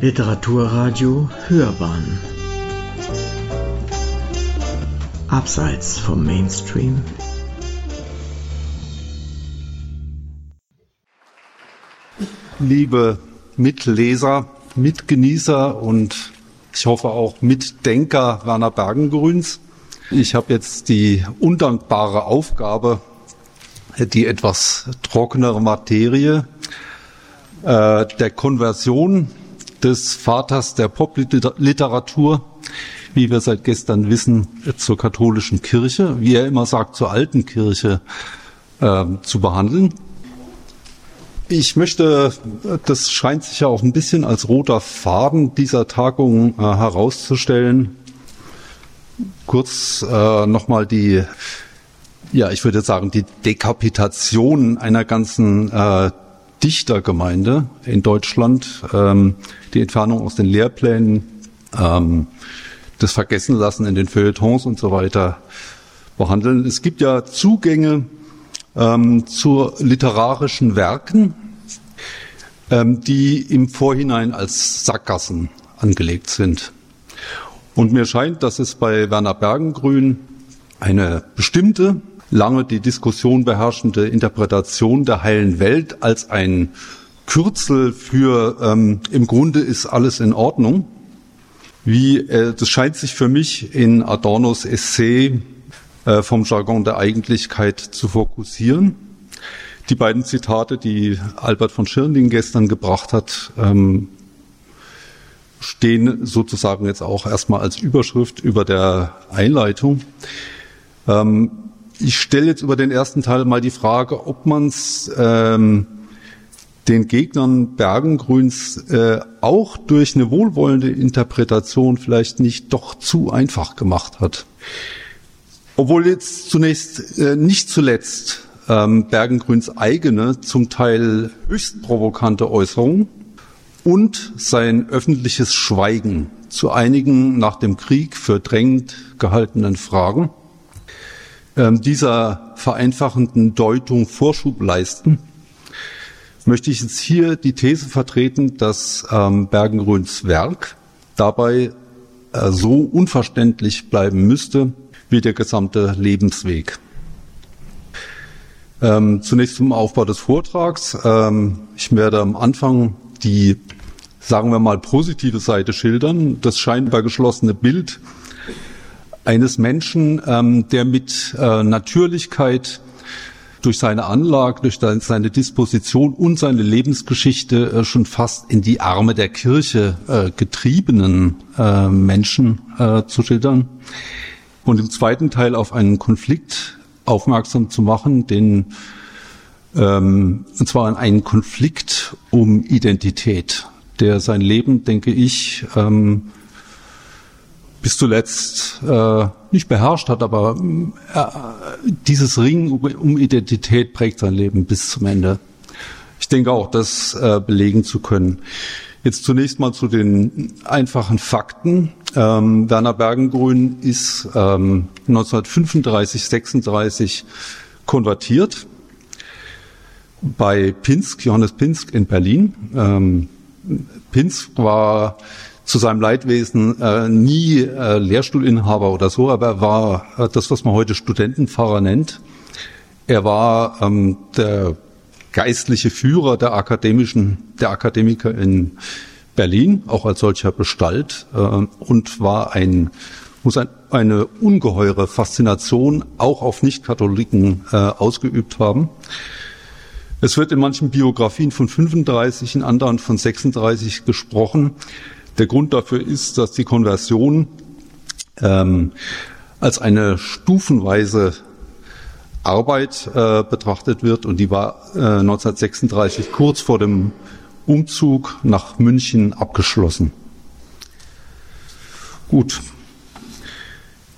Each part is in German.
Literaturradio Hörbahn Abseits vom Mainstream Liebe Mitleser, Mitgenießer und ich hoffe auch Mitdenker Werner Bergengrüns. Ich habe jetzt die undankbare Aufgabe, die etwas trockenere Materie äh, der Konversion des Vaters der Popliteratur, wie wir seit gestern wissen, zur katholischen Kirche, wie er immer sagt, zur alten Kirche äh, zu behandeln. Ich möchte, das scheint sich ja auch ein bisschen als roter Faden dieser Tagung äh, herauszustellen, kurz äh, nochmal die, ja, ich würde sagen, die Dekapitation einer ganzen äh, Dichtergemeinde in Deutschland, ähm, die Entfernung aus den Lehrplänen, ähm, das Vergessenlassen in den Feuilletons und so weiter behandeln. Es gibt ja Zugänge ähm, zu literarischen Werken, ähm, die im Vorhinein als Sackgassen angelegt sind. Und mir scheint, dass es bei Werner Bergengrün eine bestimmte, lange die Diskussion beherrschende Interpretation der heilen Welt als ein Kürzel für ähm, im Grunde ist alles in Ordnung. Wie äh, das scheint sich für mich in Adornos Essay äh, vom Jargon der Eigentlichkeit zu fokussieren. Die beiden Zitate, die Albert von Schirnding gestern gebracht hat, ähm, stehen sozusagen jetzt auch erstmal als Überschrift über der Einleitung. Ähm, ich stelle jetzt über den ersten Teil mal die Frage, ob man es ähm, den Gegnern Bergengrüns äh, auch durch eine wohlwollende Interpretation vielleicht nicht doch zu einfach gemacht hat. Obwohl jetzt zunächst, äh, nicht zuletzt ähm, Bergengrüns eigene, zum Teil höchst provokante Äußerungen und sein öffentliches Schweigen zu einigen nach dem Krieg für drängend gehaltenen Fragen dieser vereinfachenden Deutung Vorschub leisten, möchte ich jetzt hier die These vertreten, dass ähm, Bergengrüns Werk dabei äh, so unverständlich bleiben müsste wie der gesamte Lebensweg. Ähm, zunächst zum Aufbau des Vortrags. Ähm, ich werde am Anfang die, sagen wir mal, positive Seite schildern. Das scheinbar geschlossene Bild eines Menschen, ähm, der mit äh, Natürlichkeit durch seine Anlage, durch seine Disposition und seine Lebensgeschichte äh, schon fast in die Arme der Kirche äh, getriebenen äh, Menschen äh, zu schildern. Und im zweiten Teil auf einen Konflikt aufmerksam zu machen, den ähm, und zwar einen Konflikt um Identität, der sein Leben, denke ich, ähm, bis zuletzt äh, nicht beherrscht hat, aber äh, dieses Ring um Identität prägt sein Leben bis zum Ende. Ich denke auch, das äh, belegen zu können. Jetzt zunächst mal zu den einfachen Fakten. Ähm, Werner Bergengrün ist ähm, 1935, 36 konvertiert bei Pinsk, Johannes Pinsk in Berlin. Ähm, Pinsk war zu seinem Leidwesen äh, nie äh, Lehrstuhlinhaber oder so, aber er war äh, das, was man heute Studentenpfarrer nennt. Er war ähm, der geistliche Führer der akademischen, der Akademiker in Berlin, auch als solcher Bestalt, äh, und war ein, muss ein, eine ungeheure Faszination auch auf Nichtkatholiken äh, ausgeübt haben. Es wird in manchen Biografien von 35, in anderen von 36 gesprochen. Der Grund dafür ist, dass die Konversion ähm, als eine stufenweise Arbeit äh, betrachtet wird und die war äh, 1936 kurz vor dem Umzug nach München abgeschlossen. Gut.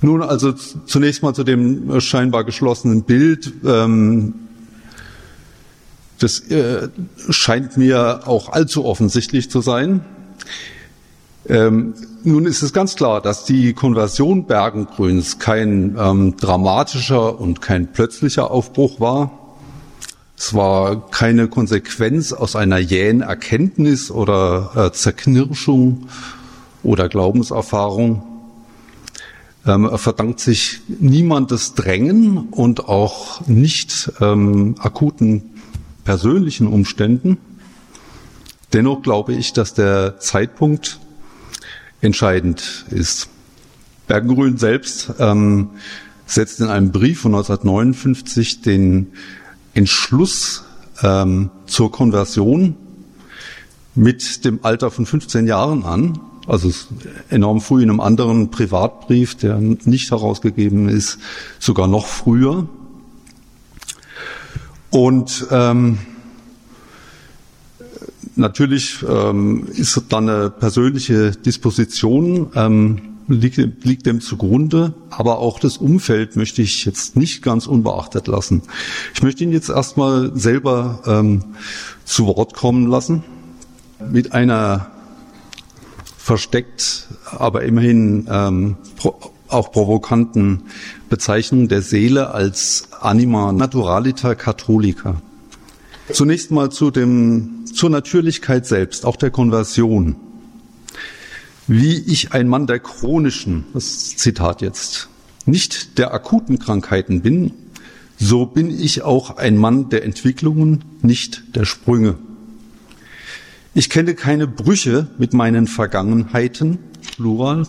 Nun also zunächst mal zu dem äh, scheinbar geschlossenen Bild. Ähm, das äh, scheint mir auch allzu offensichtlich zu sein. Ähm, nun ist es ganz klar, dass die Konversion Bergengrüns kein ähm, dramatischer und kein plötzlicher Aufbruch war, Es war keine Konsequenz aus einer jähen Erkenntnis oder äh, Zerknirschung oder Glaubenserfahrung. Ähm, er verdankt sich niemandes Drängen und auch nicht ähm, akuten persönlichen Umständen. Dennoch glaube ich, dass der Zeitpunkt entscheidend ist. Bergengrün selbst ähm, setzt in einem Brief von 1959 den Entschluss ähm, zur Konversion mit dem Alter von 15 Jahren an, also enorm früh in einem anderen Privatbrief, der nicht herausgegeben ist, sogar noch früher. Und ähm, natürlich ähm, ist dann eine persönliche Disposition ähm, liegt, liegt dem zugrunde, aber auch das Umfeld möchte ich jetzt nicht ganz unbeachtet lassen. Ich möchte ihn jetzt erstmal selber ähm, zu Wort kommen lassen mit einer versteckt, aber immerhin ähm, pro, auch provokanten Bezeichnung der Seele als Anima Naturalita Catholica. Zunächst mal zu dem, zur Natürlichkeit selbst, auch der Konversion. Wie ich ein Mann der chronischen, das Zitat jetzt, nicht der akuten Krankheiten bin, so bin ich auch ein Mann der Entwicklungen, nicht der Sprünge. Ich kenne keine Brüche mit meinen Vergangenheiten, Plural,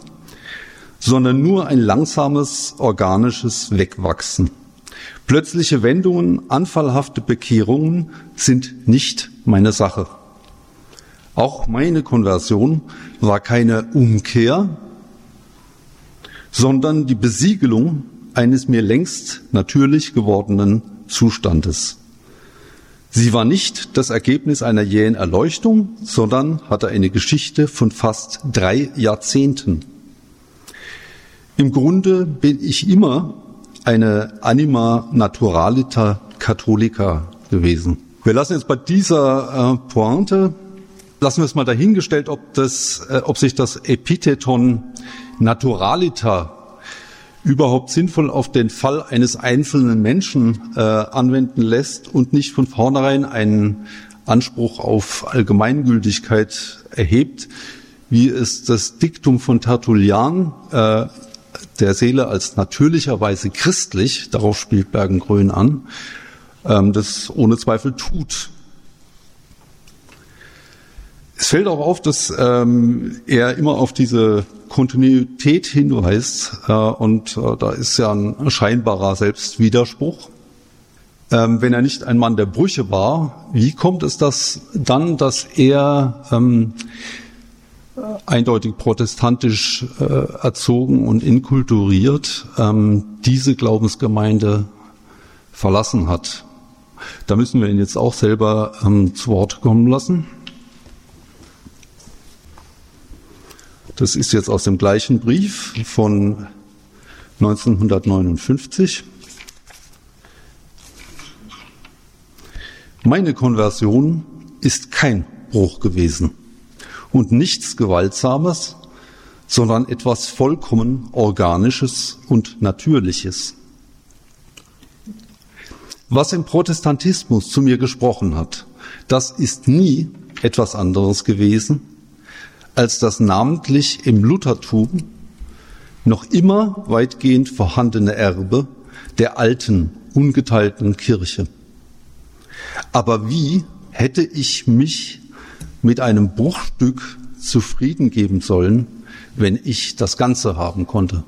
sondern nur ein langsames organisches Wegwachsen. Plötzliche Wendungen, anfallhafte Bekehrungen sind nicht meine Sache. Auch meine Konversion war keine Umkehr, sondern die Besiegelung eines mir längst natürlich gewordenen Zustandes. Sie war nicht das Ergebnis einer jähen Erleuchtung, sondern hatte eine Geschichte von fast drei Jahrzehnten. Im Grunde bin ich immer eine Anima Naturalita Catholica gewesen. Wir lassen jetzt bei dieser äh, Pointe, lassen wir es mal dahingestellt, ob, das, äh, ob sich das Epitheton Naturalita überhaupt sinnvoll auf den Fall eines einzelnen Menschen äh, anwenden lässt und nicht von vornherein einen Anspruch auf Allgemeingültigkeit erhebt, wie es das Diktum von Tertullian äh, der Seele als natürlicherweise christlich, darauf spielt Bergengrün an, ähm, das ohne Zweifel tut. Es fällt auch auf, dass ähm, er immer auf diese Kontinuität hinweist äh, und äh, da ist ja ein scheinbarer Selbstwiderspruch. Ähm, wenn er nicht ein Mann der Brüche war, wie kommt es das dann, dass er ähm, eindeutig protestantisch äh, erzogen und inkulturiert ähm, diese Glaubensgemeinde verlassen hat? Da müssen wir ihn jetzt auch selber ähm, zu Wort kommen lassen. Das ist jetzt aus dem gleichen Brief von 1959. Meine Konversion ist kein Bruch gewesen und nichts Gewaltsames, sondern etwas vollkommen Organisches und Natürliches. Was im Protestantismus zu mir gesprochen hat, das ist nie etwas anderes gewesen als das namentlich im Luthertum noch immer weitgehend vorhandene Erbe der alten, ungeteilten Kirche. Aber wie hätte ich mich mit einem Bruchstück zufrieden geben sollen, wenn ich das Ganze haben konnte?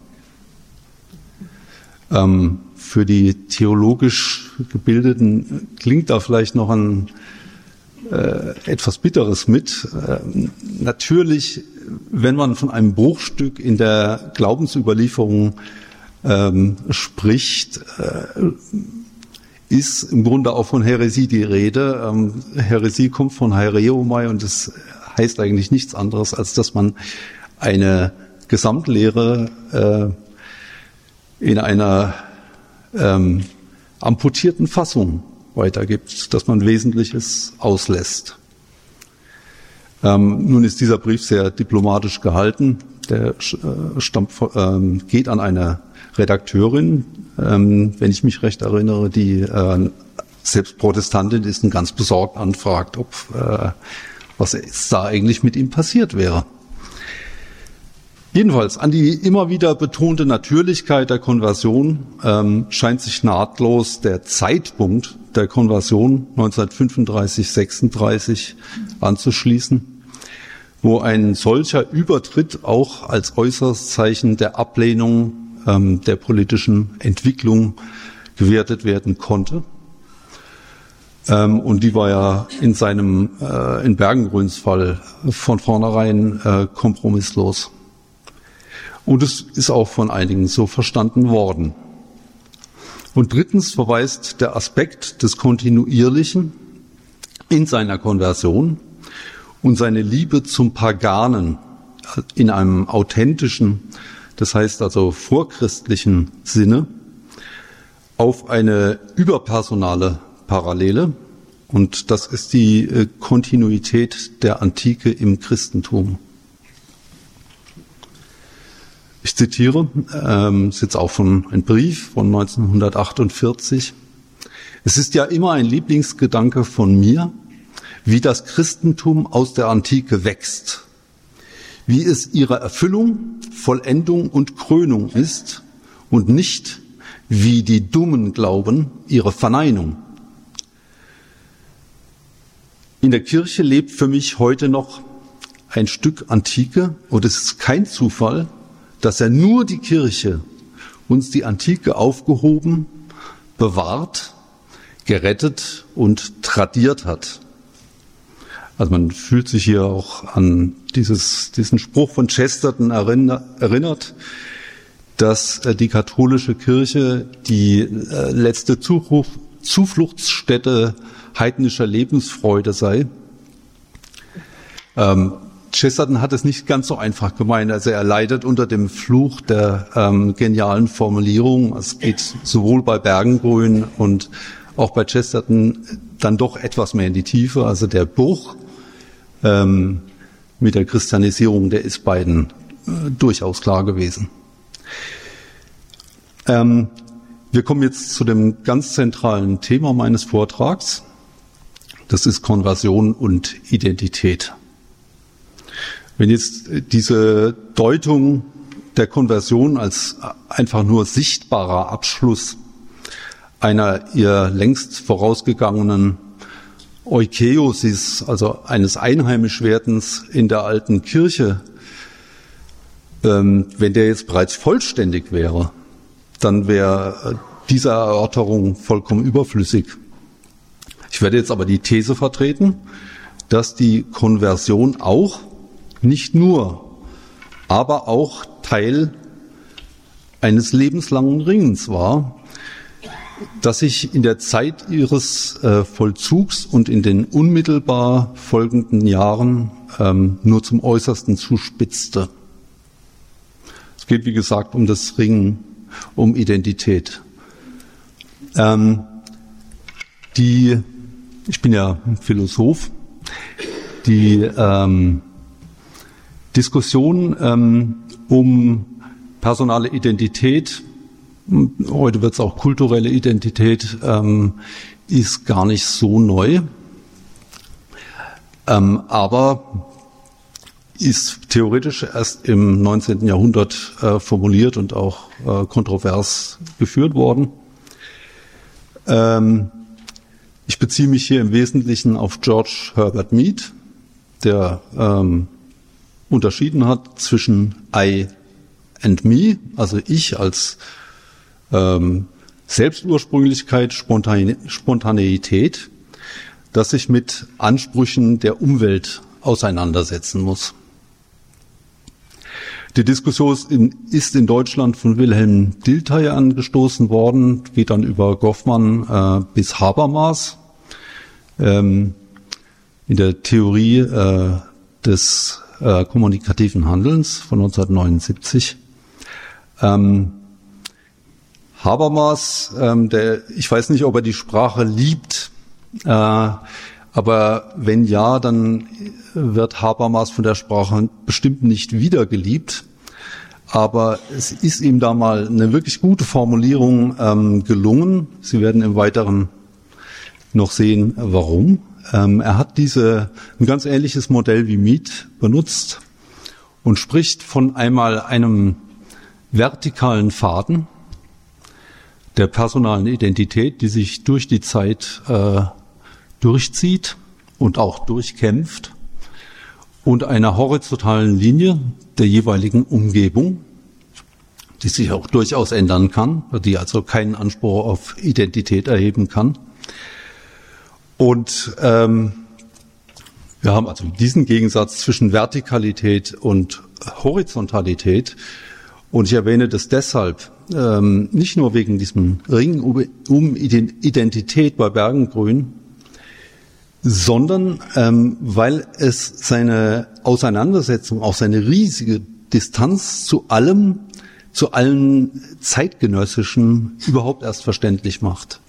Ähm, für die theologisch Gebildeten klingt da vielleicht noch ein äh, etwas Bitteres mit. Äh, natürlich, wenn man von einem Bruchstück in der Glaubensüberlieferung ähm, spricht, äh, ist im Grunde auch von Häresie die Rede. Ähm, Häresie kommt von Hereomai und das heißt eigentlich nichts anderes, als dass man eine Gesamtlehre äh, in einer ähm, amputierten Fassung weitergibt, dass man Wesentliches auslässt. Ähm, nun ist dieser Brief sehr diplomatisch gehalten. Der äh, stammt, ähm, geht an eine Redakteurin, ähm, wenn ich mich recht erinnere, die äh, selbst Protestantin ist und ganz besorgt anfragt, ob äh, was da eigentlich mit ihm passiert wäre. Jedenfalls an die immer wieder betonte Natürlichkeit der Konversion ähm, scheint sich nahtlos der Zeitpunkt der Konversion 1935, 36 anzuschließen, wo ein solcher Übertritt auch als äußeres Zeichen der Ablehnung ähm, der politischen Entwicklung gewertet werden konnte. Ähm, und die war ja in seinem, äh, in Bergengrüns Fall von vornherein äh, kompromisslos. Und es ist auch von einigen so verstanden worden. Und drittens verweist der Aspekt des Kontinuierlichen in seiner Konversion und seine Liebe zum Paganen in einem authentischen, das heißt also vorchristlichen Sinne, auf eine überpersonale Parallele. Und das ist die äh, Kontinuität der Antike im Christentum. Ich zitiere, ähm, ist jetzt auch von ein Brief von 1948. Es ist ja immer ein Lieblingsgedanke von mir, wie das Christentum aus der Antike wächst, wie es ihre Erfüllung, Vollendung und Krönung ist und nicht, wie die Dummen glauben, ihre Verneinung. In der Kirche lebt für mich heute noch ein Stück Antike und es ist kein Zufall, dass er nur die Kirche uns die Antike aufgehoben, bewahrt, gerettet und tradiert hat. Also man fühlt sich hier auch an dieses, diesen Spruch von Chesterton erinnert, dass äh, die katholische Kirche die äh, letzte Zufluchtsstätte heidnischer Lebensfreude sei. Ähm, Chesterton hat es nicht ganz so einfach gemeint. Also er leidet unter dem Fluch der ähm, genialen Formulierung. Es geht sowohl bei Bergengrün und auch bei Chesterton dann doch etwas mehr in die Tiefe. Also der Bruch ähm, mit der Christianisierung, der ist beiden äh, durchaus klar gewesen. Ähm, wir kommen jetzt zu dem ganz zentralen Thema meines Vortrags. Das ist Konversion und Identität. Wenn jetzt diese Deutung der Konversion als einfach nur sichtbarer Abschluss einer ihr längst vorausgegangenen Eukeosis, also eines Einheimischwerdens in der alten Kirche, ähm, wenn der jetzt bereits vollständig wäre, dann wäre diese Erörterung vollkommen überflüssig. Ich werde jetzt aber die These vertreten, dass die Konversion auch nicht nur, aber auch Teil eines lebenslangen Ringens war, das sich in der Zeit ihres äh, Vollzugs und in den unmittelbar folgenden Jahren ähm, nur zum Äußersten zuspitzte. Es geht, wie gesagt, um das Ringen, um Identität. Ähm, die, ich bin ja Philosoph, die ähm, Diskussion ähm, um personale Identität, heute wird es auch kulturelle Identität, ähm, ist gar nicht so neu, ähm, aber ist theoretisch erst im 19. Jahrhundert äh, formuliert und auch äh, kontrovers geführt worden. Ähm, ich beziehe mich hier im Wesentlichen auf George Herbert Mead, der ähm, unterschieden hat zwischen I and me, also ich als ähm, Selbstursprünglichkeit, Spontane Spontaneität, dass sich mit Ansprüchen der Umwelt auseinandersetzen muss. Die Diskussion ist in Deutschland von Wilhelm Dilthey angestoßen worden, geht dann über Goffmann äh, bis Habermas. Ähm, in der Theorie äh, des äh, kommunikativen Handelns von 1979. Ähm, Habermas, ähm, der, ich weiß nicht, ob er die Sprache liebt, äh, aber wenn ja, dann wird Habermas von der Sprache bestimmt nicht wieder geliebt. Aber es ist ihm da mal eine wirklich gute Formulierung ähm, gelungen. Sie werden im weiteren noch sehen, warum. Ähm, er hat diese, ein ganz ähnliches Modell wie Mead benutzt und spricht von einmal einem vertikalen Faden der personalen Identität, die sich durch die Zeit äh, durchzieht und auch durchkämpft und einer horizontalen Linie der jeweiligen Umgebung, die sich auch durchaus ändern kann, die also keinen Anspruch auf Identität erheben kann. Und ähm, wir haben also diesen Gegensatz zwischen Vertikalität und Horizontalität. Und ich erwähne das deshalb, ähm, nicht nur wegen diesem Ring um Identität bei Bergengrün, sondern ähm, weil es seine Auseinandersetzung, auch seine riesige Distanz zu allem, zu allen zeitgenössischen überhaupt erst verständlich macht.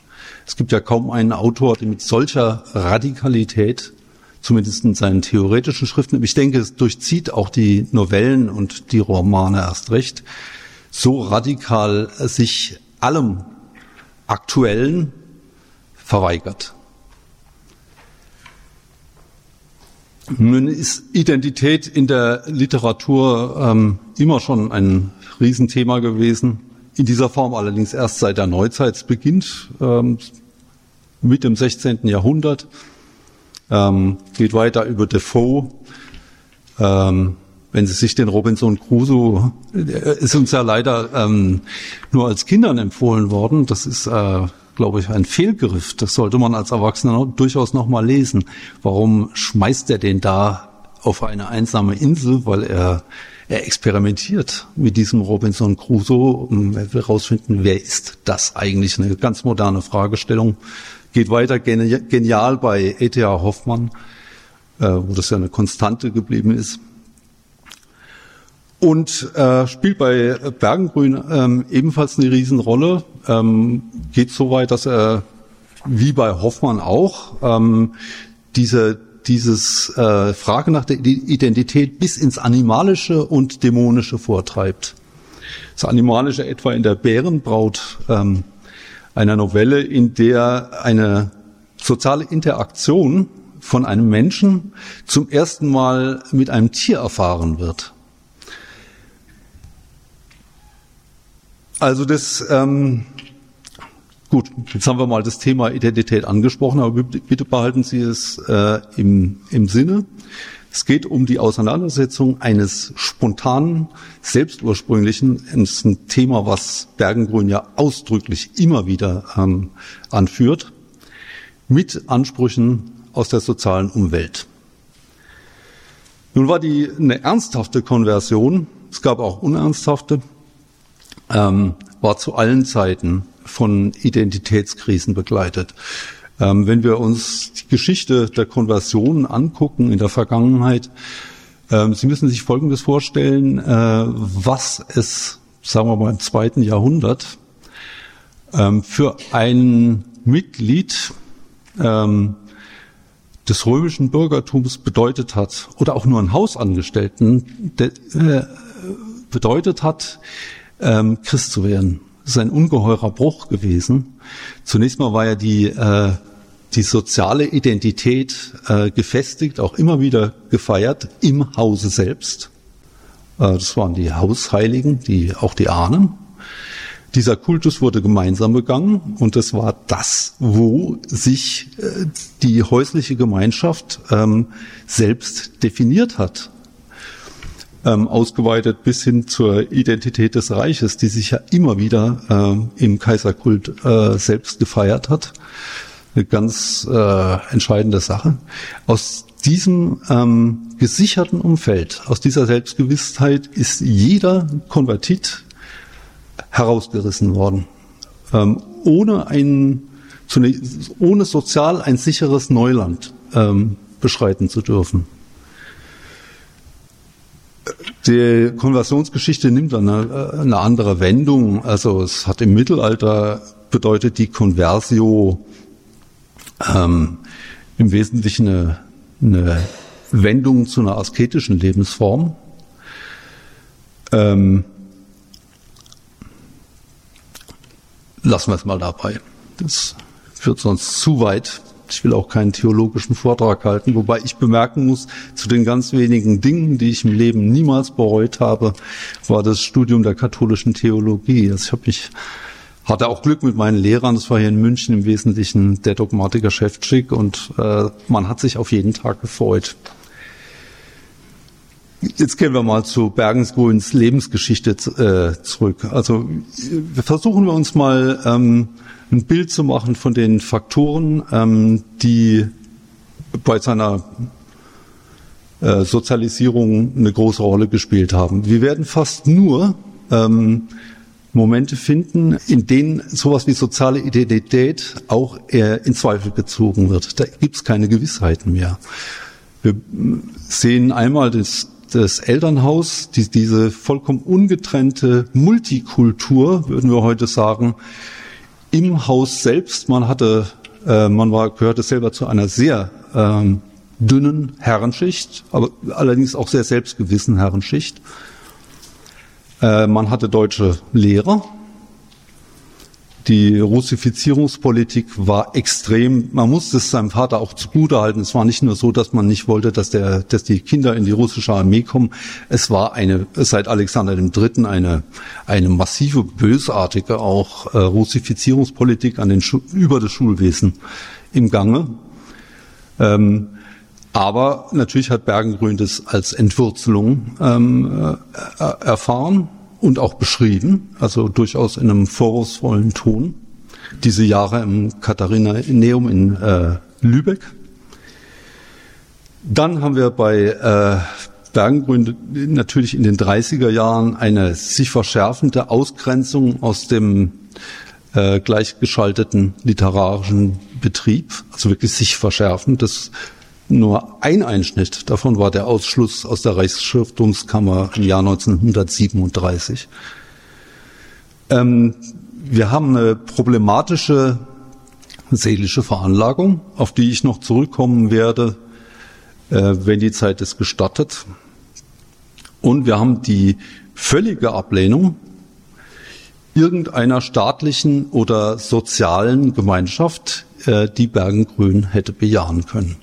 Es gibt ja kaum einen Autor, der mit solcher Radikalität, zumindest in seinen theoretischen Schriften, ich denke, es durchzieht auch die Novellen und die Romane erst recht, so radikal sich allem Aktuellen verweigert. Nun ist Identität in der Literatur ähm, immer schon ein Riesenthema gewesen. In dieser Form allerdings erst seit der Neuzeit beginnt, ähm, mit dem 16. Jahrhundert. Ähm, geht weiter über Defoe. Ähm, wenn Sie sich den Robinson Crusoe, äh, ist uns ja leider ähm, nur als Kindern empfohlen worden. Das ist äh, glaube ich, ein Fehlgriff. Das sollte man als Erwachsener durchaus noch mal lesen. Warum schmeißt er den da auf eine einsame Insel? Weil er, er experimentiert mit diesem Robinson Crusoe und er will herausfinden, wer ist das eigentlich? Eine ganz moderne Fragestellung. Geht weiter genial bei E.T.A. Hoffmann, äh, wo das ja eine Konstante geblieben ist und äh, spielt bei Bergengrün ähm, ebenfalls eine Riesenrolle. Ähm, geht so weit, dass er wie bei Hoffmann auch ähm, diese dieses äh, Frage nach der Identität bis ins Animalische und Dämonische vortreibt. Das Animalische etwa in der Bärenbraut ähm, einer Novelle, in der eine soziale Interaktion von einem Menschen zum ersten Mal mit einem Tier erfahren wird. Also das, ähm, gut, jetzt haben wir mal das Thema Identität angesprochen, aber bitte behalten Sie es äh, im, im Sinne. Es geht um die Auseinandersetzung eines spontanen, selbstursprünglichen, das ist ein Thema, was Bergengrün ja ausdrücklich immer wieder ähm, anführt, mit Ansprüchen aus der sozialen Umwelt. Nun war die eine ernsthafte Konversion, es gab auch unernsthafte, ähm, war zu allen Zeiten von Identitätskrisen begleitet. Ähm, wenn wir uns die Geschichte der Konversion angucken in der Vergangenheit, ähm, Sie müssen sich Folgendes vorstellen, äh, was es, sagen wir mal, im zweiten Jahrhundert ähm, für ein Mitglied ähm, des römischen Bürgertums bedeutet hat, oder auch nur einen Hausangestellten de, äh, bedeutet hat, ähm, Christ zu werden. Das ist ein ungeheurer Bruch gewesen. Zunächst mal war ja die, äh, die soziale Identität äh, gefestigt, auch immer wieder gefeiert im Hause selbst. Äh, das waren die Hausheiligen, die, auch die Ahnen. Dieser Kultus wurde gemeinsam begangen und das war das, wo sich äh, die häusliche Gemeinschaft ähm, selbst definiert hat ähm, ausgeweitet bis hin zur Identität des Reiches, die sich ja immer wieder äh, im Kaiserkult äh, selbst gefeiert hat. Eine ganz äh, entscheidende Sache. Aus diesem ähm, gesicherten Umfeld, aus dieser Selbstgewissheit ist jeder Konvertit herausgerissen worden, ähm, ohne ein zunächst, ohne sozial ein sicheres Neuland ähm, beschreiten zu dürfen. Die Konversionsgeschichte nimmt dann eine, eine, andere Wendung. Also es hat im Mittelalter bedeutet die Conversio ähm, im Wesentlichen eine, eine, Wendung zu einer asketischen Lebensform. Ähm, lassen wir es mal dabei. Das führt sonst zu weit. Ich will auch keinen theologischen Vortrag halten, wobei ich bemerken muss, zu den ganz wenigen Dingen, die ich im Leben niemals bereut habe, war das Studium der katholischen Theologie. Also ich habe mich hatte auch Glück mit meinen Lehrern. Das war hier in München im Wesentlichen der Dogmatiker Chefschick und äh, man hat sich auf jeden Tag gefreut. Jetzt gehen wir mal zu Bergensgrüns Lebensgeschichte äh, zurück. Also versuchen wir uns mal ähm, ein Bild zu machen von den Faktoren, ähm, die bei seiner äh, Sozialisierung eine große Rolle gespielt haben. Wir werden fast nur ähm, Momente finden, in denen sowas wie soziale Identität auch eher in Zweifel gezogen wird. Da gibt es keine Gewissheiten mehr. Wir sehen einmal das, das Elternhaus, die, diese vollkommen ungetrennte Multikultur, würden wir heute sagen, im Haus selbst. Man hatte, äh, man war, gehörte selber zu einer sehr ähm, dünnen Herrenschicht, aber allerdings auch sehr selbstgewissen Herrenschicht. Äh, man hatte deutsche Lehrer. Die Russifizierungspolitik war extrem. Man musste es seinem Vater auch zugutehalten. Es war nicht nur so, dass man nicht wollte, dass, der, dass die Kinder in die russische Armee kommen. Es war eine, seit Alexander III. eine, eine massive, bösartige auch äh, Russifizierungspolitik an den über das Schulwesen im Gange. Ähm, aber natürlich hat Bergengrün das als Entwurzelung ähm, äh, erfahren und auch beschrieben, also durchaus in einem vorwurfsvollen Ton. Diese Jahre im Katharineum in äh, Lübeck. Dann haben wir bei äh, Bergengrün natürlich in den 30er Jahren eine sich verschärfende Ausgrenzung aus dem äh, gleichgeschalteten literarischen Betrieb, also wirklich sich verschärfend. Das nur ein Einschnitt davon war der Ausschluss aus der Reichsschriftungskammer im Jahr 1937. Ähm, wir haben eine problematische seelische Veranlagung, auf die ich noch zurückkommen werde, äh, wenn die Zeit es gestattet. Und wir haben die völlige Ablehnung irgendeiner staatlichen oder sozialen Gemeinschaft, äh, die Bergengrün hätte bejahen können.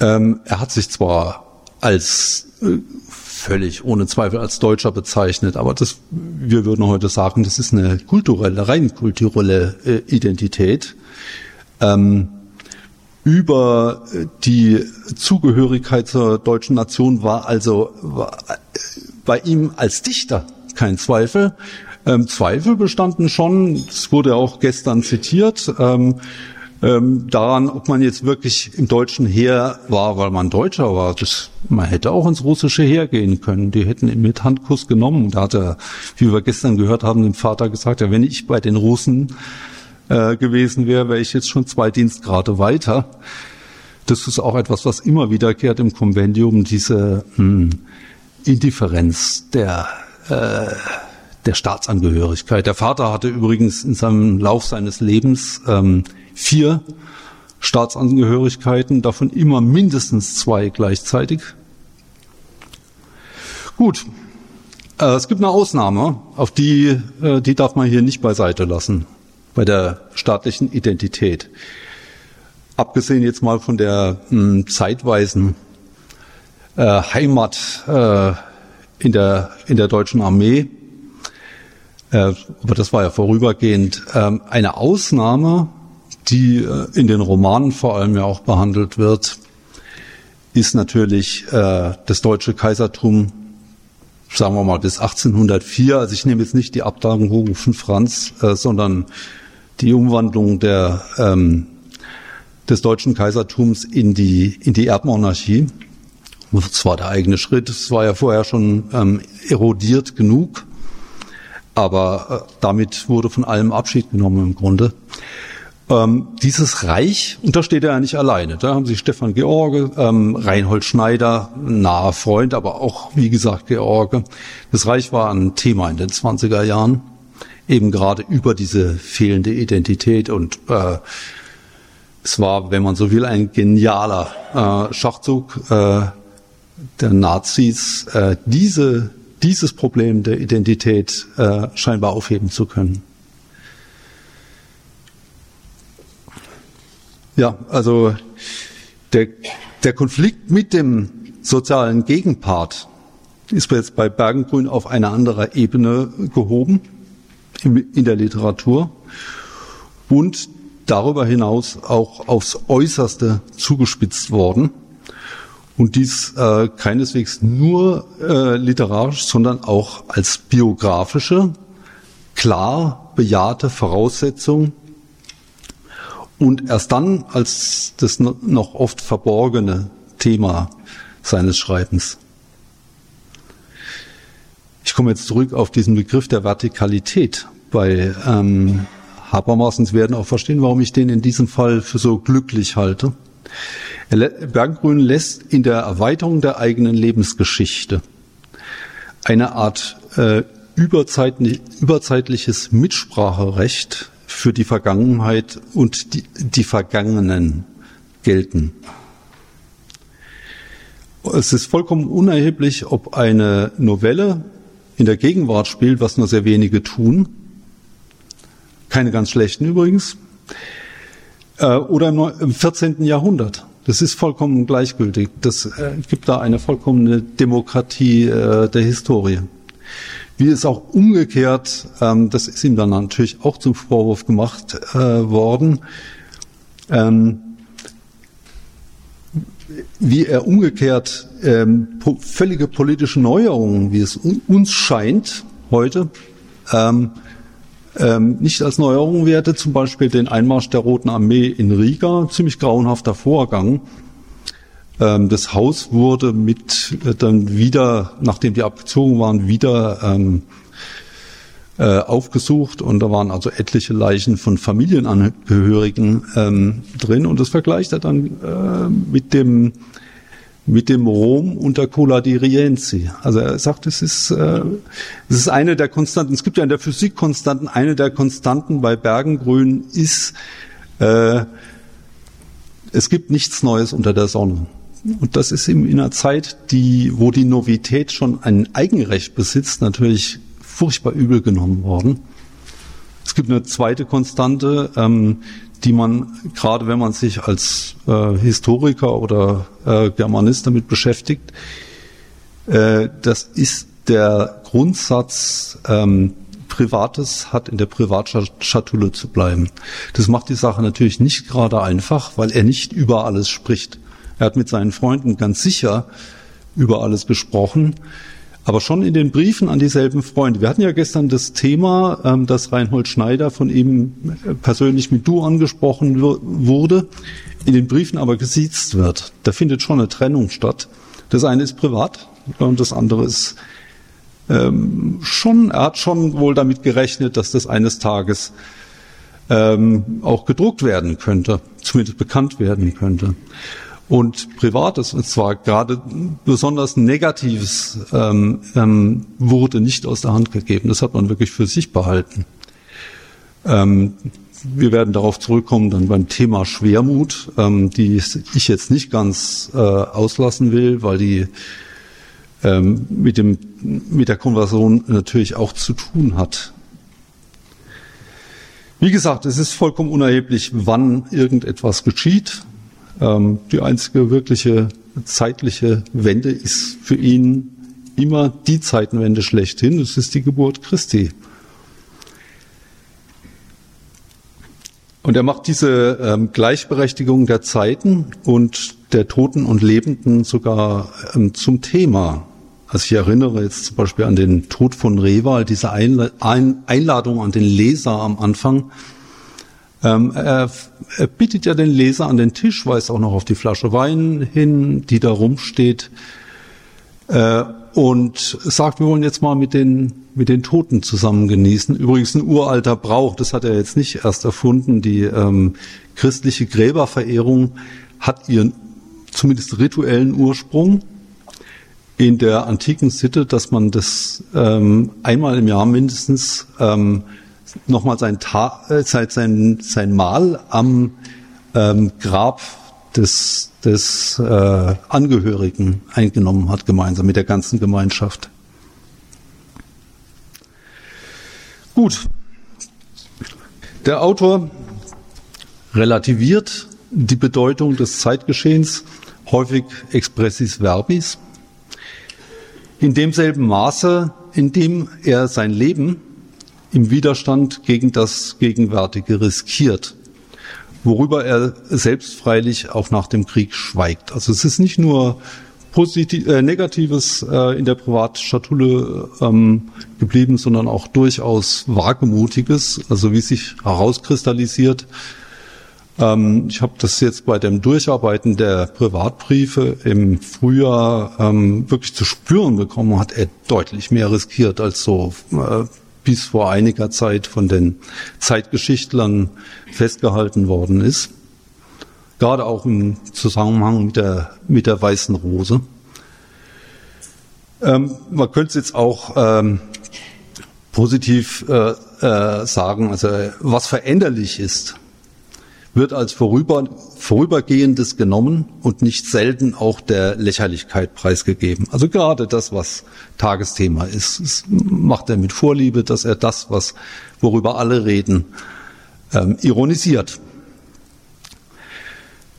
Ähm, er hat sich zwar als äh, völlig ohne Zweifel als Deutscher bezeichnet, aber das, wir würden heute sagen, das ist eine kulturelle, rein kulturelle äh, Identität. Ähm, über die Zugehörigkeit zur deutschen Nation war also war, äh, bei ihm als Dichter kein Zweifel. Ähm, Zweifel bestanden schon, es wurde auch gestern zitiert, ähm, ähm, daran, ob man jetzt wirklich im deutschen Heer war, weil man Deutscher war. Das, man hätte auch ins russische Heer gehen können. Die hätten ihn mit Handkuss genommen. Da hat er, wie wir gestern gehört haben, dem Vater gesagt, ja, wenn ich bei den Russen äh, gewesen wäre, wäre ich jetzt schon zwei Dienstgrade weiter. Das ist auch etwas, was immer wiederkehrt im Konvendium, diese mh, hm, Indifferenz der äh, der Staatsangehörigkeit. Der Vater hatte übrigens in seinem Lauf seines Lebens ähm, vier Staatsangehörigkeiten, davon immer mindestens zwei gleichzeitig. Gut, äh, es gibt eine Ausnahme, auf die, äh, die darf man hier nicht beiseite lassen, bei der staatlichen Identität. Abgesehen jetzt mal von der mh, hm, zeitweisen äh, Heimat äh, in, der, in der deutschen Armee, aber das war ja vorübergehend, äh, eine Ausnahme die äh, in den Romanen vor allem ja auch behandelt wird, ist natürlich äh, das deutsche Kaisertum, sagen wir mal bis 1804. Also ich nehme jetzt nicht die Abdankung von Franz, äh, sondern die Umwandlung der, ähm, des deutschen Kaisertums in die, in die Erbmonarchie. Das war der eigene Schritt. Es war ja vorher schon ähm, erodiert genug, aber äh, damit wurde von allem Abschied genommen im Grunde. Ähm, dieses Reich, und da steht er ja nicht alleine. Da haben Sie Stefan George, ähm, Reinhold Schneider, naher Freund, aber auch, wie gesagt, George. Das Reich war ein Thema in den 20er Jahren, eben gerade über diese fehlende Identität und äh, es war, wenn man so will, ein genialer äh, Schachzug äh, der Nazis, äh, diese, dieses Problem der Identität äh, scheinbar aufheben zu können. Ja, also der, der Konflikt mit dem sozialen Gegenpart ist jetzt bei Bergengrün auf eine andere Ebene gehoben in der Literatur und darüber hinaus auch aufs Äußerste zugespitzt worden. Und dies äh, keineswegs nur äh, literarisch, sondern auch als biografische, klar bejahte Voraussetzung und erst dann als das noch oft verborgene Thema seines Schreibens. Ich komme jetzt zurück auf diesen Begriff der Vertikalität bei ähm, Habermas. Sie werden auch verstehen, warum ich den in diesem Fall für so glücklich halte. Berggrün lässt in der Erweiterung der eigenen Lebensgeschichte eine Art äh, überzeitlich, überzeitliches Mitspracherecht für die Vergangenheit und die, die Vergangenen gelten. Es ist vollkommen unerheblich, ob eine Novelle in der Gegenwart spielt, was nur sehr wenige tun. Keine ganz schlechten übrigens. Äh, oder im 14. Jahrhundert. Das ist vollkommen gleichgültig. Das äh, gibt da eine vollkommene Demokratie äh, der Historie. Wie es auch umgekehrt, ähm, das ist ihm dann natürlich auch zum Vorwurf gemacht worden, ähm, wie er umgekehrt ähm, völlige politische Neuerungen, wie es uns scheint heute, ähm, nicht als Neuerung werte, zum Beispiel den Einmarsch der Roten Armee in Riga, ziemlich grauenhafter Vorgang. Ähm, das Haus wurde mit äh, dann wieder, nachdem die abgezogen waren, wieder ähm, äh, aufgesucht und da waren also etliche Leichen von Familienangehörigen ähm, drin und das vergleicht er dann äh, mit dem mit dem Rom unter Cola di Rienzi. Also er sagt, es ist, äh, es ist eine der Konstanten. Es gibt ja in der Physik Konstanten. Eine der Konstanten bei Bergengrün ist, äh, es gibt nichts Neues unter der Sonne. Und das ist eben in einer Zeit, die, wo die Novität schon ein Eigenrecht besitzt, natürlich furchtbar übel genommen worden. Es gibt eine zweite Konstante, ähm, die man gerade wenn man sich als äh, Historiker oder äh, Germanist damit beschäftigt, äh, das ist der Grundsatz, ähm, Privates hat in der Privatschatulle zu bleiben. Das macht die Sache natürlich nicht gerade einfach, weil er nicht über alles spricht. Er hat mit seinen Freunden ganz sicher über alles gesprochen aber schon in den Briefen an dieselben Freunde. Wir hatten ja gestern das Thema, ähm, dass Reinhold Schneider von ihm äh, persönlich mit Du angesprochen wurde, in den Briefen aber gesiezt wird. Da findet schon eine Trennung statt. Das eine ist privat und das andere ist ähm, schon, er hat schon wohl damit gerechnet, dass das eines Tages ähm, auch gedruckt werden könnte, zumindest bekannt werden könnte und Privates, und zwar gerade besonders Negatives, ähm, ähm, wurde nicht aus der Hand gegeben. Das hat man wirklich für sich behalten. Ähm, wir werden darauf zurückkommen dann beim Thema Schwermut, ähm, die ich jetzt nicht ganz äh, auslassen will, weil die ähm, mit, dem, mit der Konversion natürlich auch zu tun hat. Wie gesagt, es ist vollkommen unerheblich, wann irgendetwas geschieht. Ähm, die einzige wirkliche zeitliche Wende ist für ihn immer die Zeitenwende schlechthin. Das ist die Geburt Christi. Und er macht diese ähm, Gleichberechtigung der Zeiten und der Toten und Lebenden sogar ähm, zum Thema. Also ich erinnere jetzt zum Beispiel an den Tod von Rewal, diese Einladung an den Leser am Anfang. Ähm, er, er bittet ja den Leser an den Tisch, weist auch noch auf die Flasche Wein hin, die da rumsteht, äh, und sagt, wir wollen jetzt mal mit den, mit den Toten zusammen genießen. Übrigens ein uralter Brauch, das hat er jetzt nicht erst erfunden. Die ähm, christliche Gräberverehrung hat ihren zumindest rituellen Ursprung in der antiken Sitte, dass man das ähm, einmal im Jahr mindestens ähm, nochmal sein, Ta äh, sein, sein Mahl am ähm, Grab des, des äh, Angehörigen eingenommen hat, gemeinsam mit der ganzen Gemeinschaft. Gut. Der Autor relativiert die Bedeutung des Zeitgeschehens, häufig expressis verbis, in demselben Maße, in dem er sein Leben im Widerstand gegen das Gegenwärtige riskiert, worüber er selbst freilich auch nach dem Krieg schweigt. Also es ist nicht nur Positiv, äh, Negatives äh, in der Privatschatulle ähm, geblieben, sondern auch durchaus Wagemutiges, also wie sich herauskristallisiert. Ähm, ich habe das jetzt bei dem Durcharbeiten der Privatbriefe im Frühjahr ähm, wirklich zu spüren bekommen, hat er deutlich mehr riskiert als so äh, bis vor einiger Zeit von den Zeitgeschichtlern festgehalten worden ist gerade auch im Zusammenhang mit der, mit der weißen Rose. Ähm, man könnte es jetzt auch ähm, positiv äh, äh, sagen, also was veränderlich ist, wird als vorüber, vorübergehendes genommen und nicht selten auch der Lächerlichkeit preisgegeben. Also gerade das, was Tagesthema ist, das macht er mit Vorliebe, dass er das, was worüber alle reden, ähm, ironisiert.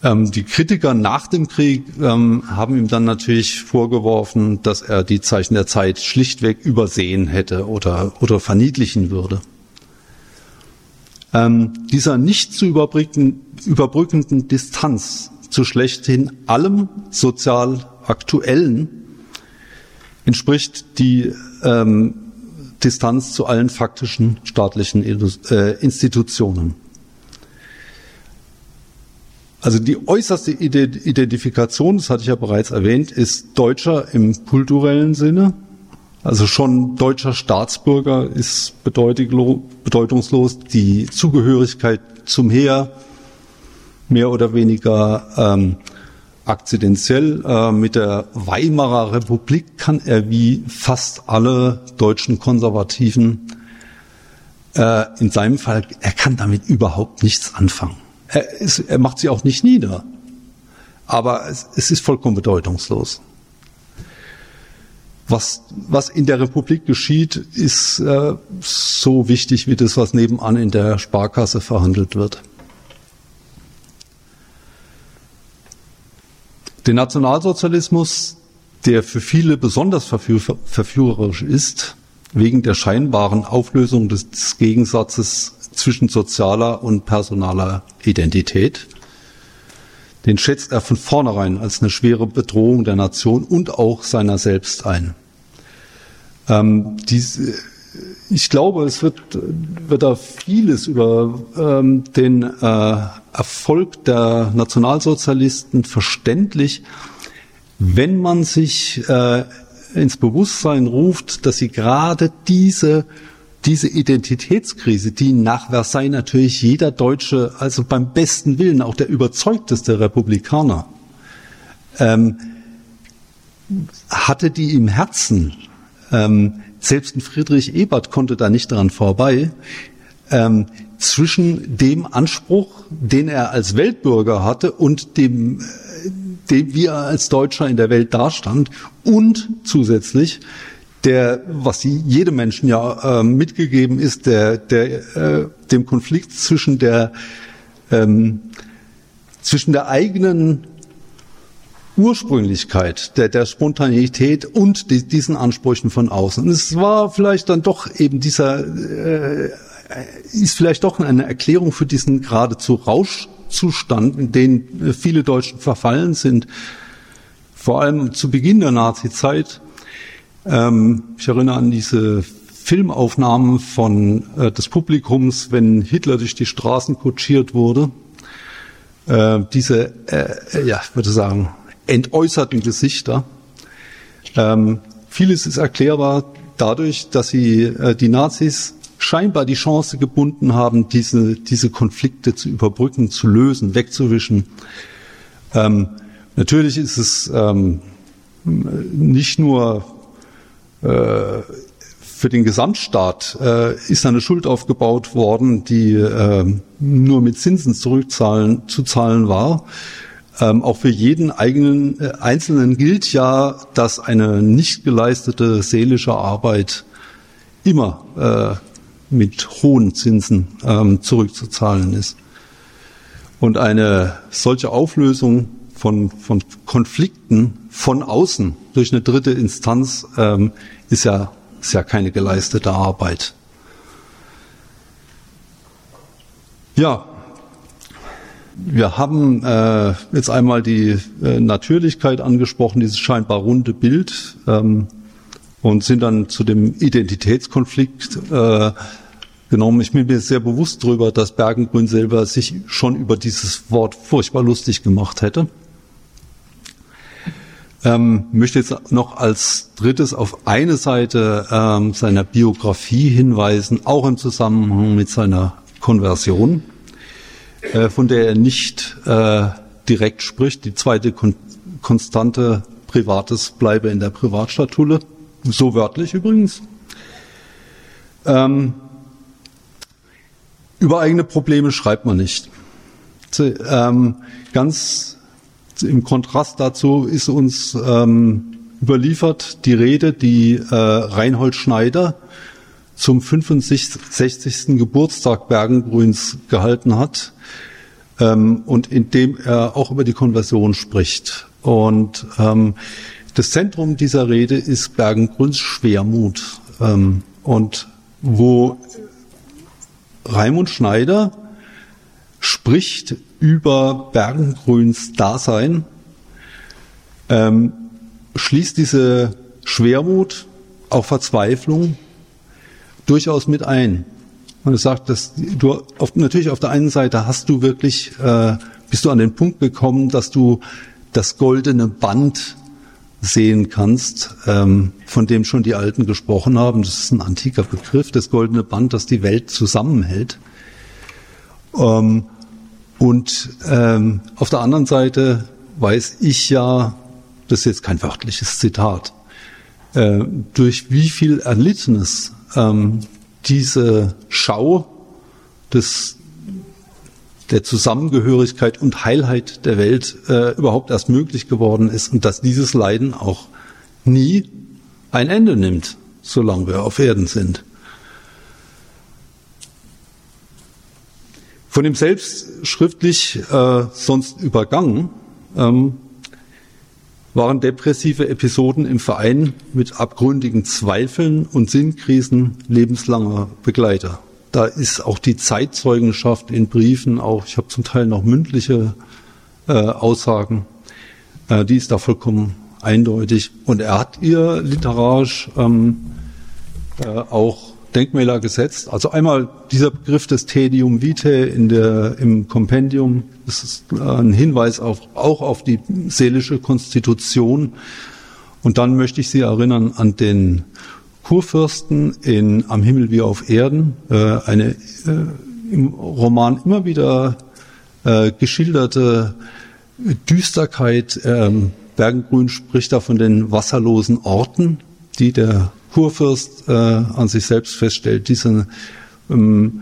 Ähm, die Kritiker nach dem Krieg ähm, haben ihm dann natürlich vorgeworfen, dass er die Zeichen der Zeit schlichtweg übersehen hätte oder, oder verniedlichen würde. Ähm, dieser nicht zu überbrücken, überbrückenden Distanz zu schlechthin allem sozial Aktuellen entspricht die ähm, Distanz zu allen faktischen staatlichen äh, Institutionen. Also die äußerste Identifikation, das hatte ich ja bereits erwähnt, ist Deutscher im kulturellen Sinne. Also schon deutscher Staatsbürger ist bedeutungslos. Die Zugehörigkeit zum Heer mehr oder weniger ähm, akzidentiell. Äh, mit der Weimarer Republik kann er wie fast alle deutschen Konservativen äh, in seinem Fall, er kann damit überhaupt nichts anfangen. Er, ist, er macht sie auch nicht nieder. Aber es, es ist vollkommen bedeutungslos. Was, was in der Republik geschieht, ist äh, so wichtig wie das, was nebenan in der Sparkasse verhandelt wird. Den Nationalsozialismus, der für viele besonders verführerisch ist, wegen der scheinbaren Auflösung des Gegensatzes zwischen sozialer und personaler Identität. Den schätzt er von vornherein als eine schwere Bedrohung der Nation und auch seiner selbst ein. Ähm, diese, ich glaube, es wird, wird da vieles über ähm, den äh, Erfolg der Nationalsozialisten verständlich, wenn man sich äh, ins Bewusstsein ruft, dass sie gerade diese diese Identitätskrise, die nach Versailles natürlich jeder Deutsche, also beim besten Willen, auch der überzeugteste Republikaner, ähm, hatte die im Herzen. Ähm, selbst ein Friedrich Ebert konnte da nicht dran vorbei. Ähm, zwischen dem Anspruch, den er als Weltbürger hatte und dem, äh, dem wie er als Deutscher in der Welt dastand und zusätzlich der, was jedem Menschen ja äh, mitgegeben ist, der, der, äh, dem Konflikt zwischen der, ähm, zwischen der eigenen Ursprünglichkeit, der, der Spontaneität und die, diesen Ansprüchen von außen. Und es war vielleicht dann doch eben dieser, äh, ist vielleicht doch eine Erklärung für diesen geradezu Rauschzustand, in den viele Deutschen verfallen sind, vor allem zu Beginn der Nazizeit ähm, ich erinnere an diese Filmaufnahmen von äh, des Publikums, wenn Hitler durch die Straßen kutschiert wurde. Äh, diese, äh, ja, ich würde sagen, entäußerten Gesichter. Ähm, vieles ist erklärbar dadurch, dass sie äh, die Nazis scheinbar die Chance gebunden haben, diese, diese Konflikte zu überbrücken, zu lösen, wegzuwischen. Ähm, natürlich ist es ähm, nicht nur äh, für den Gesamtstaat äh, ist eine Schuld aufgebaut worden, die äh, nur mit Zinsen zurückzahlen zu zahlen war. Ähm, auch für jeden eigenen äh, Einzelnen gilt ja, dass eine nicht geleistete seelische Arbeit immer äh, mit hohen Zinsen ähm, zurückzuzahlen ist. Und eine solche Auflösung von, von Konflikten von außen durch eine dritte Instanz ähm, ist, ja, ist ja keine geleistete Arbeit. Ja, wir haben äh, jetzt einmal die äh, Natürlichkeit angesprochen, dieses scheinbar runde Bild, ähm, und sind dann zu dem Identitätskonflikt äh, genommen. Ich bin mir sehr bewusst darüber, dass Bergengrün selber sich schon über dieses Wort furchtbar lustig gemacht hätte. Ähm, möchte jetzt noch als drittes auf eine Seite ähm, seiner Biografie hinweisen, auch im Zusammenhang mit seiner Konversion, äh, von der er nicht äh, direkt spricht. Die zweite Kon Konstante Privates bleibe in der Privatstatulle, so wörtlich übrigens. Ähm, über eigene Probleme schreibt man nicht. Ähm, ganz im Kontrast dazu ist uns ähm, überliefert die Rede, die äh, Reinhold Schneider zum 65. Geburtstag Bergengrüns gehalten hat ähm, und in dem er auch über die Konversion spricht. Und ähm, das Zentrum dieser Rede ist Bergengrüns Schwermut. Ähm, und wo Raimund Schneider spricht über Bergengrüns Dasein, ähm, schließt diese Schwermut, auch Verzweiflung durchaus mit ein. Und er sagt, dass du auf, natürlich auf der einen Seite hast du wirklich, äh, bist du an den Punkt gekommen, dass du das goldene Band sehen kannst, ähm, von dem schon die Alten gesprochen haben. Das ist ein antiker Begriff, das goldene Band, das die Welt zusammenhält. Ähm, und ähm, auf der anderen Seite weiß ich ja, das ist jetzt kein wörtliches Zitat, äh, durch wie viel Erlittenes ähm, diese Schau des der Zusammengehörigkeit und Heilheit der Welt äh, überhaupt erst möglich geworden ist und dass dieses Leiden auch nie ein Ende nimmt, solange wir auf Erden sind. Von ihm selbst schriftlich äh, sonst übergangen ähm, waren depressive Episoden im Verein mit abgründigen Zweifeln und Sinnkrisen lebenslanger Begleiter da ist auch die Zeitzeugenschaft in Briefen, auch ich habe zum Teil noch mündliche äh, Aussagen, äh, die ist da vollkommen eindeutig. Und er hat ihr literarisch ähm, äh, auch Denkmäler gesetzt. Also einmal dieser Begriff des Tedium Vitae in der, im Kompendium, das ist äh, ein Hinweis auf, auch auf die seelische Konstitution. Und dann möchte ich Sie erinnern an den Kurfürsten in Am Himmel wie auf Erden, äh, eine äh, im Roman immer wieder geschilderte Düsterkeit. Ähm, Bergengrün spricht da von den wasserlosen Orten, die der Kurfürst äh, an sich selbst feststellt. Diese ähm,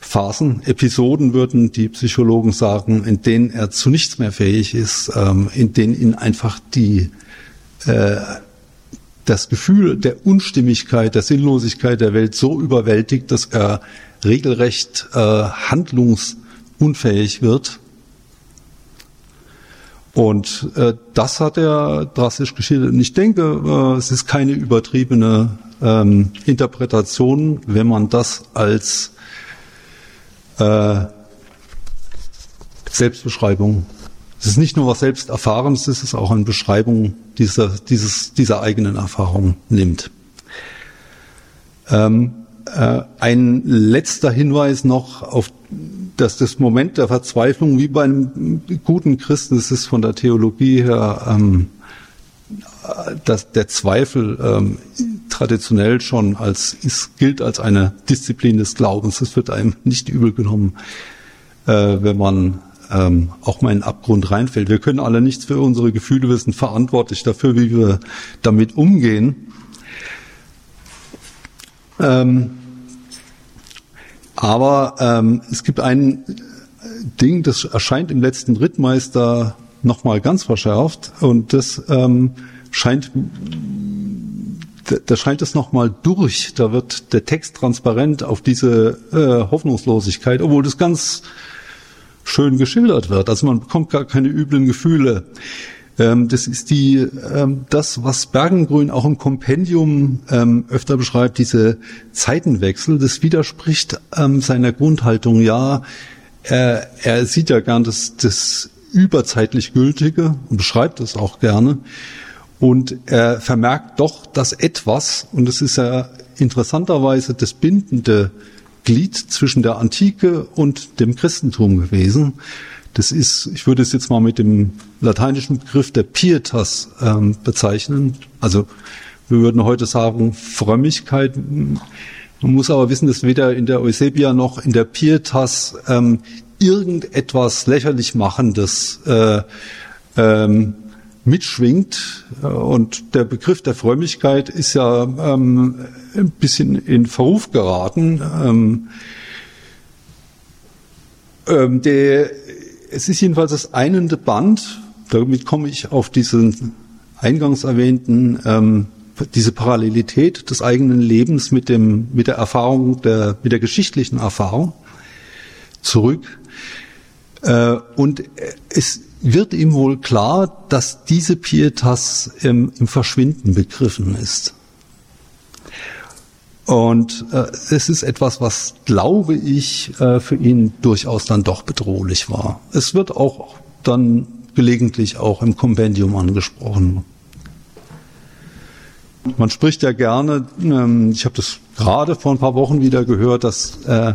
Phasen, Episoden würden die Psychologen sagen, in denen er zu nichts mehr fähig ist, ähm, in denen ihn einfach die äh, das Gefühl der Unstimmigkeit, der Sinnlosigkeit der Welt so überwältigt, dass er regelrecht äh, handlungsunfähig wird. Und äh, das hat er drastisch geschildert. Und ich denke, äh, es ist keine übertriebene ähm, Interpretation, wenn man das als äh, Selbstbeschreibung es ist nicht nur was Selbsterfahrenes, es ist auch eine Beschreibung dieser, dieses, dieser eigenen Erfahrung nimmt. Ähm, äh, ein letzter Hinweis noch auf dass das Moment der Verzweiflung wie bei einem guten Christen, es ist von der Theologie her, ähm, dass der Zweifel ähm, traditionell schon als ist, gilt als eine Disziplin des Glaubens. Es wird einem nicht übel genommen, äh, wenn man ähm, auch mal in den Abgrund reinfällt. Wir können alle nichts für unsere Gefühle, wir sind verantwortlich dafür, wie wir damit umgehen. Ähm, aber ähm, es gibt ein Ding, das erscheint im letzten Rittmeister nochmal ganz verschärft und das ähm, scheint da scheint es nochmal durch. Da wird der Text transparent auf diese äh, Hoffnungslosigkeit, obwohl das ganz schön geschildert wird. Also man bekommt gar keine üblen Gefühle. Ähm, das ist die, ähm, das, was Bergengrün auch im Kompendium ähm, öfter beschreibt, diese Zeitenwechsel. Das widerspricht ähm, seiner Grundhaltung. Ja, er, er sieht ja gern das, das überzeitlich Gültige und beschreibt es auch gerne. Und er vermerkt doch, dass etwas, und es ist ja interessanterweise das bindende Glied zwischen der Antike und dem Christentum gewesen. Das ist, ich würde es jetzt mal mit dem lateinischen Begriff der Pietas ähm, bezeichnen. Also wir würden heute sagen Frömmigkeit. Man muss aber wissen, dass weder in der Eusebia noch in der Pietas ähm, irgendetwas lächerlich machendes äh, ähm, mitschwingt. Und der Begriff der Frömmigkeit ist ja ähm, ein bisschen in Verruf geraten. Ähm, ähm, der, es ist jedenfalls das einende Band, damit komme ich auf diesen eingangs erwähnten, ähm, diese Parallelität des eigenen Lebens mit dem, mit der Erfahrung, der, mit der geschichtlichen Erfahrung zurück. Äh, und es wird ihm wohl klar, dass diese Pietas im, im Verschwinden begriffen ist. Und äh, es ist etwas, was, glaube ich, äh, für ihn durchaus dann doch bedrohlich war. Es wird auch dann gelegentlich auch im Kompendium angesprochen. Man spricht ja gerne, ähm, ich habe das gerade vor ein paar Wochen wieder gehört, dass äh,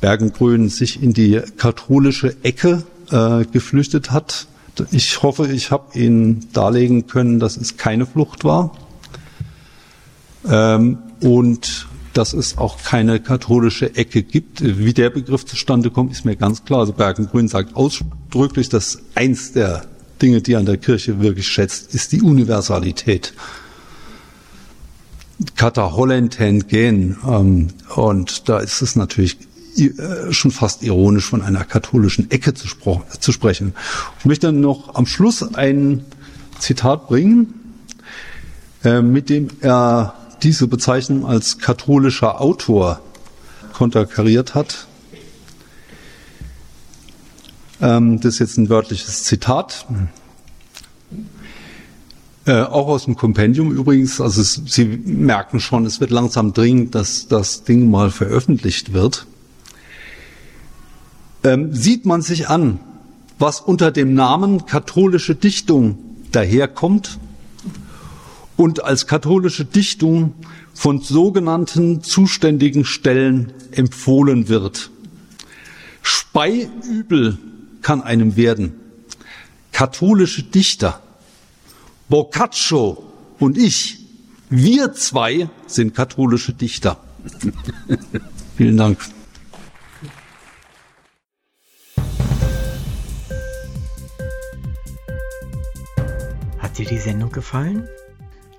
Bergengrün sich in die katholische Ecke äh, geflüchtet hat. Ich hoffe, ich habe Ihnen darlegen können, dass es keine Flucht war ähm, und dass es auch keine katholische Ecke gibt. Wie der Begriff zustande kommt, ist mir ganz klar. Also Bergengrün sagt ausdrücklich, dass eins der Dinge, die an der Kirche wirklich schätzt, ist die Universalität. Kata Hollenten gehen. Ähm, und da ist es natürlich äh, schon fast ironisch von einer katholischen Ecke zu, zu sprechen. Ich möchte dann noch am Schluss ein Zitat bringen, äh, mit dem er diese Bezeichnung als katholischer Autor konterkariert hat. Ähm, das ist jetzt ein wörtliches Zitat. Äh, auch aus dem Kompendium übrigens, also es, Sie merken schon, es wird langsam dringend, dass das Ding mal veröffentlicht wird ähm, sieht man sich an, was unter dem Namen katholische Dichtung daherkommt und als katholische Dichtung von sogenannten zuständigen Stellen empfohlen wird. Speiübel kann einem werden. Katholische Dichter, Boccaccio und ich, wir zwei sind katholische Dichter. Vielen Dank. Hat dir die Sendung gefallen?